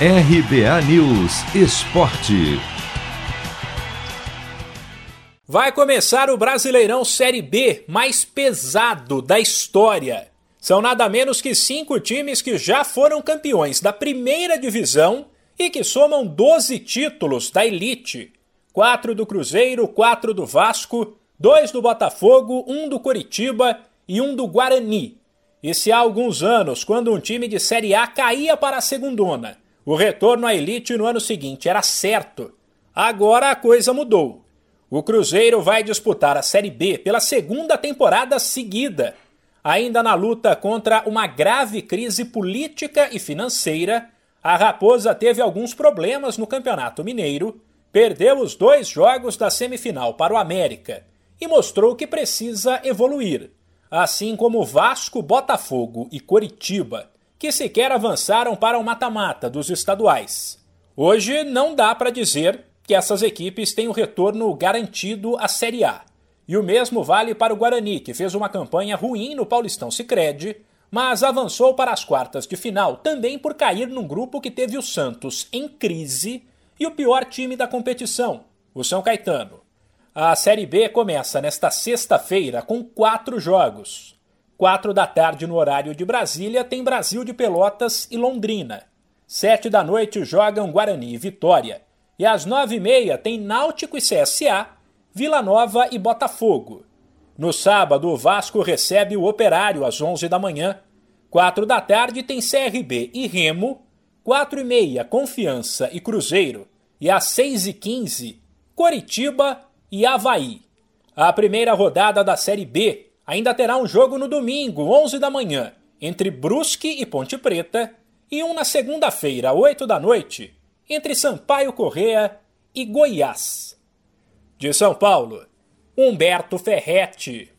RBA News Esporte. Vai começar o Brasileirão Série B mais pesado da história. São nada menos que cinco times que já foram campeões da primeira divisão e que somam 12 títulos da elite: quatro do Cruzeiro, quatro do Vasco, dois do Botafogo, um do Curitiba e um do Guarani. E se há alguns anos, quando um time de Série A caía para a segundona, o retorno à elite no ano seguinte era certo. Agora a coisa mudou. O Cruzeiro vai disputar a Série B pela segunda temporada seguida, ainda na luta contra uma grave crise política e financeira. A Raposa teve alguns problemas no Campeonato Mineiro, perdeu os dois jogos da semifinal para o América e mostrou que precisa evoluir, assim como Vasco, Botafogo e Coritiba que sequer avançaram para o mata-mata dos estaduais. Hoje não dá para dizer que essas equipes têm o retorno garantido à Série A. E o mesmo vale para o Guarani, que fez uma campanha ruim no Paulistão Sicredi, mas avançou para as quartas de final também por cair num grupo que teve o Santos em crise e o pior time da competição, o São Caetano. A Série B começa nesta sexta-feira com quatro jogos. Quatro da tarde no horário de Brasília tem Brasil de Pelotas e Londrina. Sete da noite jogam Guarani e Vitória. E às nove e meia tem Náutico e CSA, Vila Nova e Botafogo. No sábado, o Vasco recebe o Operário às onze da manhã. Quatro da tarde tem CRB e Remo. Quatro e meia, Confiança e Cruzeiro. E às seis e quinze, Coritiba e Havaí. A primeira rodada da Série B ainda terá um jogo no domingo, 11 da manhã, entre Brusque e Ponte Preta, e um na segunda-feira, 8 da noite, entre Sampaio Correa e Goiás. De São Paulo, Humberto Ferretti.